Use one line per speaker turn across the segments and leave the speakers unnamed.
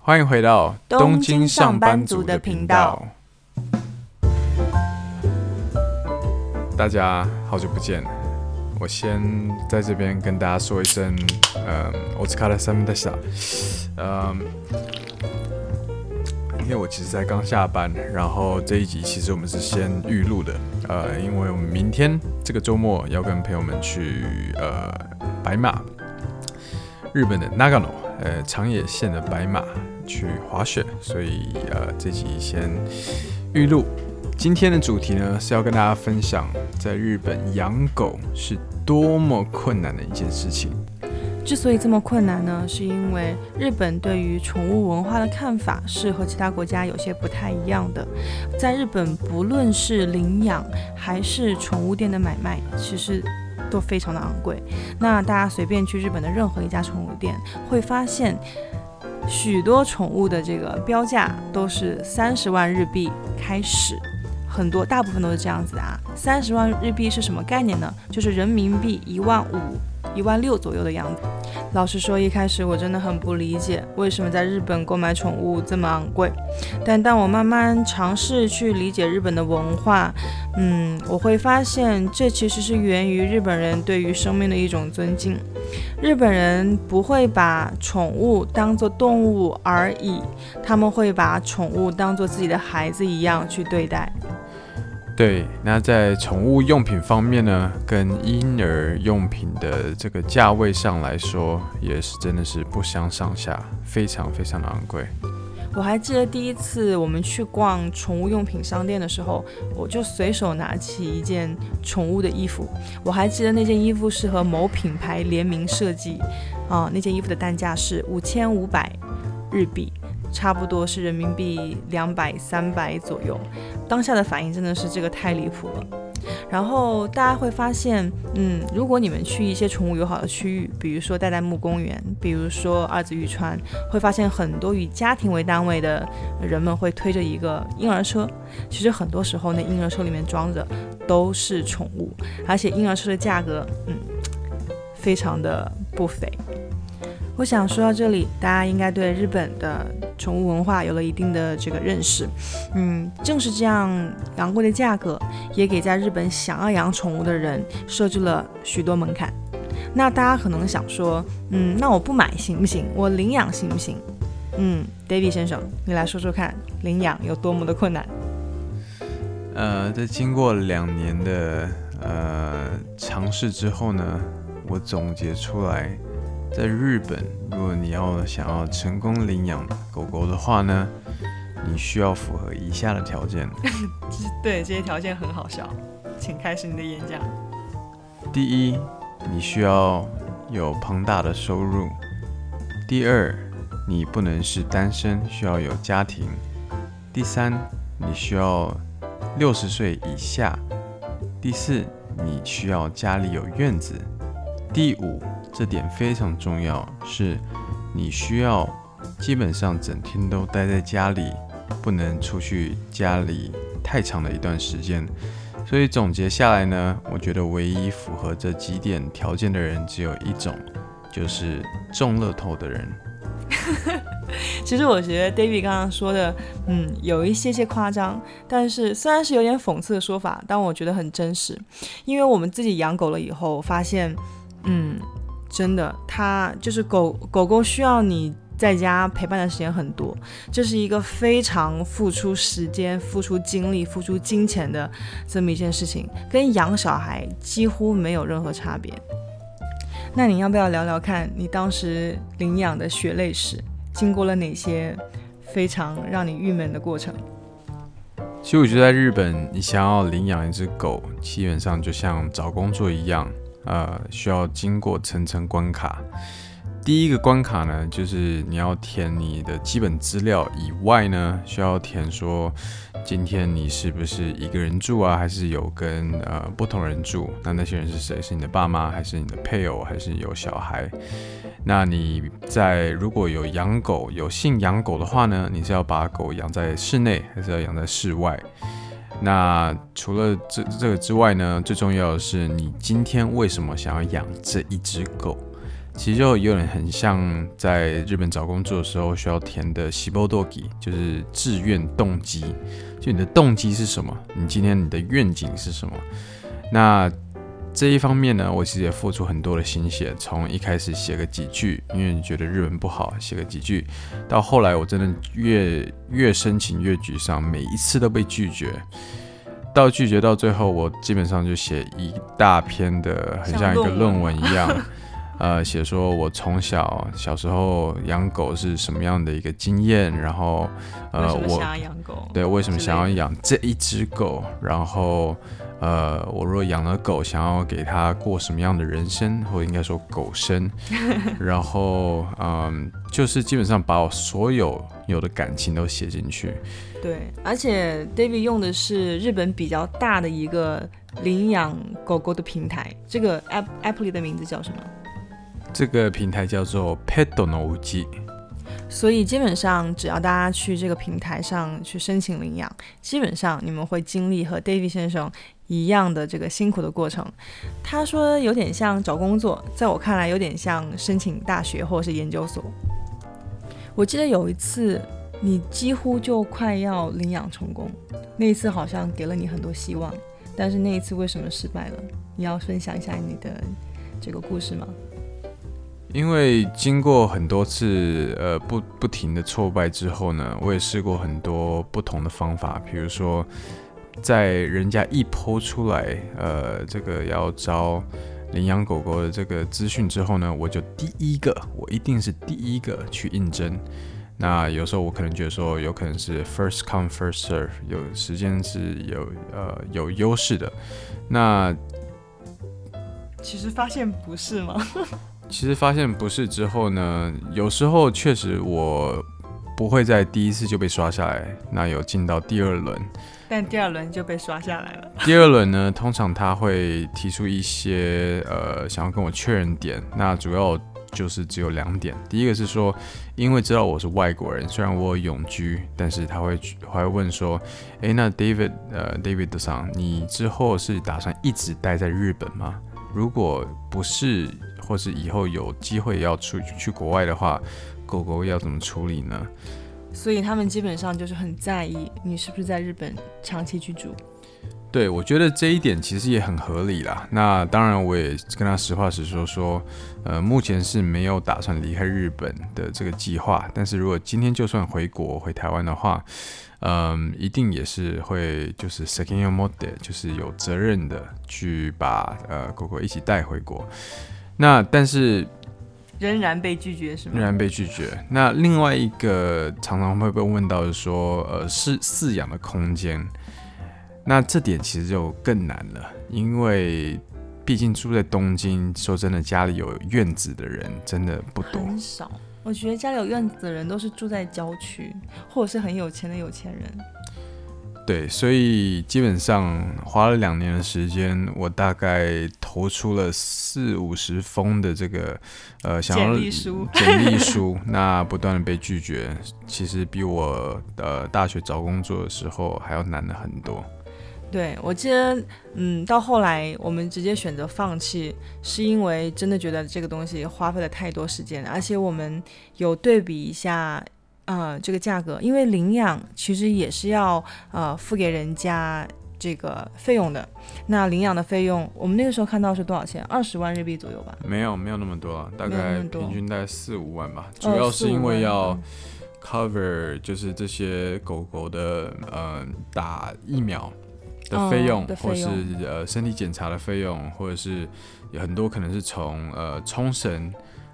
欢迎回到东京上班族的频道。大家好久不见，我先在这边跟大家说一声，嗯，お疲れ様でした。嗯，因为我其实才刚下班，然后这一集其实我们是先预录的，呃，因为我们明天这个周末要跟朋友们去呃白马，日本的 Nagano， 呃长野县的白马去滑雪，所以呃这集先预录。今天的主题呢，是要跟大家分享，在日本养狗是多么困难的一件事情。
之所以这么困难呢，是因为日本对于宠物文化的看法是和其他国家有些不太一样的。在日本，不论是领养还是宠物店的买卖，其实都非常的昂贵。那大家随便去日本的任何一家宠物店，会发现许多宠物的这个标价都是三十万日币开始。很多大部分都是这样子的啊，三十万日币是什么概念呢？就是人民币一万五、一万六左右的样子。老实说，一开始我真的很不理解，为什么在日本购买宠物这么昂贵。但当我慢慢尝试去理解日本的文化，嗯，我会发现这其实是源于日本人对于生命的一种尊敬。日本人不会把宠物当作动物而已，他们会把宠物当作自己的孩子一样去对待。
对，那在宠物用品方面呢，跟婴儿用品的这个价位上来说，也是真的是不相上下，非常非常的昂贵。
我还记得第一次我们去逛宠物用品商店的时候，我就随手拿起一件宠物的衣服。我还记得那件衣服是和某品牌联名设计，啊，那件衣服的单价是五千五百日币。差不多是人民币两百三百左右，当下的反应真的是这个太离谱了。然后大家会发现，嗯，如果你们去一些宠物友好的区域，比如说代代木公园，比如说二子玉川，会发现很多以家庭为单位的人们会推着一个婴儿车。其实很多时候，那婴儿车里面装着都是宠物，而且婴儿车的价格，嗯，非常的不菲。我想说到这里，大家应该对日本的宠物文化有了一定的这个认识。嗯，正是这样昂贵的价格，也给在日本想要养宠物的人设置了许多门槛。那大家可能想说，嗯，那我不买行不行？我领养行不行？嗯，David 先生，你来说说看，领养有多么的困难？
呃，在经过两年的呃尝试之后呢，我总结出来。在日本，如果你要想要成功领养狗狗的话呢，你需要符合以下的条件。
对，这些条件很好笑，请开始你的演讲。
第一，你需要有庞大的收入；第二，你不能是单身，需要有家庭；第三，你需要六十岁以下；第四，你需要家里有院子；第五。这点非常重要，是你需要基本上整天都待在家里，不能出去家里太长的一段时间。所以总结下来呢，我觉得唯一符合这几点条件的人只有一种，就是中乐透的人。
其实我觉得 David 刚刚说的，嗯，有一些些夸张，但是虽然是有点讽刺的说法，但我觉得很真实，因为我们自己养狗了以后，发现，嗯。真的，它就是狗狗狗需要你在家陪伴的时间很多，这是一个非常付出时间、付出精力、付出金钱的这么一件事情，跟养小孩几乎没有任何差别。那你要不要聊聊看你当时领养的血泪史，经过了哪些非常让你郁闷的过程？
其实我觉得在日本，你想要领养一只狗，基本上就像找工作一样。呃，需要经过层层关卡。第一个关卡呢，就是你要填你的基本资料以外呢，需要填说今天你是不是一个人住啊，还是有跟呃不同人住？那那些人是谁？是你的爸妈，还是你的配偶，还是有小孩？那你在如果有养狗，有幸养狗的话呢，你是要把狗养在室内，还是要养在室外？那除了这这个之外呢，最重要的是你今天为什么想要养这一只狗？其实就有点很像在日本找工作的时候需要填的希波多吉，就是志愿动机。就你的动机是什么？你今天你的愿景是什么？那这一方面呢，我其实也付出很多的心血，从一开始写个几句，因为你觉得日文不好，写个几句，到后来我真的越越申请越沮丧，每一次都被拒绝，到拒绝到最后，我基本上就写一大篇的，很像一个论文一样。呃，写说我从小小时候养狗是什么样的一个经验，然后呃，我想养狗对为什么想要养这一只狗，然后呃，我若养了狗，想要给它过什么样的人生，或应该说狗生，然后嗯，就是基本上把我所有有的感情都写进去。
对，而且 David 用的是日本比较大的一个领养狗狗的平台，这个 app app 里的名字叫什么？
这个平台叫做 Pet のうち，
所以基本上只要大家去这个平台上去申请领养，基本上你们会经历和 David 先生一样的这个辛苦的过程。他说有点像找工作，在我看来有点像申请大学或者是研究所。我记得有一次你几乎就快要领养成功，那一次好像给了你很多希望，但是那一次为什么失败了？你要分享一下你的这个故事吗？
因为经过很多次呃不不停的挫败之后呢，我也试过很多不同的方法，比如说在人家一剖出来呃这个要招领养狗狗的这个资讯之后呢，我就第一个，我一定是第一个去应征。那有时候我可能觉得说有可能是 first come first serve，有时间是有呃有优势的。那
其实发现不是吗？
其实发现不是之后呢，有时候确实我不会在第一次就被刷下来，那有进到第二轮，
但第二轮就被刷下来了。
第二轮呢，通常他会提出一些呃想要跟我确认点，那主要就是只有两点。第一个是说，因为知道我是外国人，虽然我有永居，但是他会还会问说，诶，那 David 呃 David 桑，你之后是打算一直待在日本吗？如果不是，或是以后有机会要出去去国外的话，狗狗要怎么处理呢？
所以他们基本上就是很在意你是不是在日本长期居住。
对，我觉得这一点其实也很合理啦。那当然，我也跟他实话实说说，呃，目前是没有打算离开日本的这个计划。但是如果今天就算回国回台湾的话，嗯，一定也是会就是 second mode，就是有责任的去把呃狗狗一起带回国。那但是
仍然被拒绝是吗？
仍然被拒绝。那另外一个常常会被问到的说，呃，是饲养的空间。那这点其实就更难了，因为毕竟住在东京，说真的，家里有院子的人真的不多，
很少。我觉得家里有院子的人都是住在郊区，或者是很有钱的有钱人。
对，所以基本上花了两年的时间，我大概投出了四五十封的这个呃想要
简历书，
简历书，那不断的被拒绝，其实比我呃大学找工作的时候还要难的很多。
对，我记得，嗯，到后来我们直接选择放弃，是因为真的觉得这个东西花费了太多时间，而且我们有对比一下。呃，这个价格，因为领养其实也是要呃付给人家这个费用的。那领养的费用，我们那个时候看到是多少钱？二十万日币左右吧？
没有，没有那么多，大概平均在四五万吧。主要是因为要 cover 就是这些狗狗的呃打疫苗的费用，嗯、或是呃身体检查的费用，或者是有很多可能是从呃冲绳。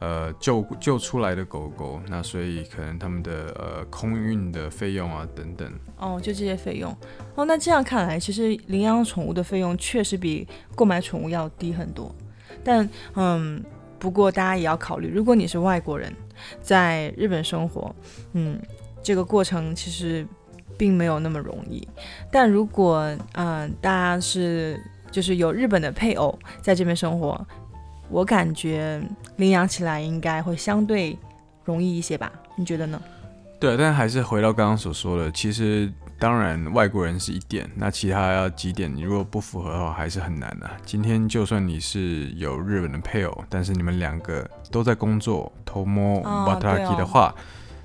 呃，救救出来的狗狗，那所以可能他们的呃空运的费用啊等等，
哦，就这些费用，哦，那这样看来，其实领养宠物的费用确实比购买宠物要低很多。但嗯，不过大家也要考虑，如果你是外国人，在日本生活，嗯，这个过程其实并没有那么容易。但如果嗯、呃，大家是就是有日本的配偶在这边生活。我感觉领养起来应该会相对容易一些吧？你觉得呢？
对，但还是回到刚刚所说的，其实当然外国人是一点，那其他要几点，你如果不符合的话，还是很难的、啊。今天就算你是有日本的配偶，但是你们两个都在工作，偷摸 wataraki 的话，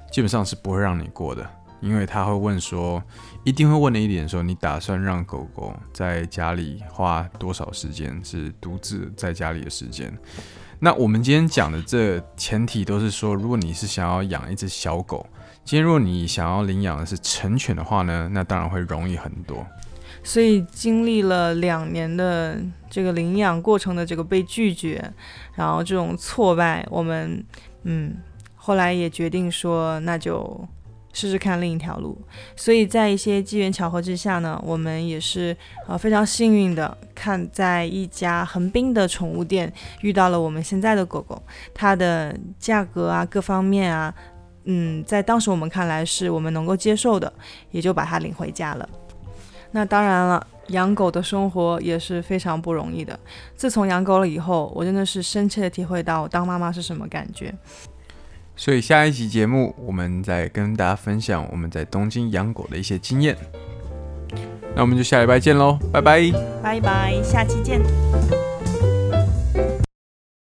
基本上是不会让你过的，因为他会问说，一定会问的一点说，你打算让狗狗在家里花多少时间，是独自在家里的时间。那我们今天讲的这前提都是说，如果你是想要养一只小狗。今天如果你想要领养的是成犬的话呢，那当然会容易很多。
所以经历了两年的这个领养过程的这个被拒绝，然后这种挫败，我们嗯后来也决定说，那就试试看另一条路。所以在一些机缘巧合之下呢，我们也是呃非常幸运的，看在一家横滨的宠物店遇到了我们现在的狗狗，它的价格啊各方面啊。嗯，在当时我们看来是我们能够接受的，也就把它领回家了。那当然了，养狗的生活也是非常不容易的。自从养狗了以后，我真的是深切的体会到当妈妈是什么感觉。
所以下一期节目，我们再跟大家分享我们在东京养狗的一些经验。那我们就下礼拜见喽，拜拜，
拜拜，下期见。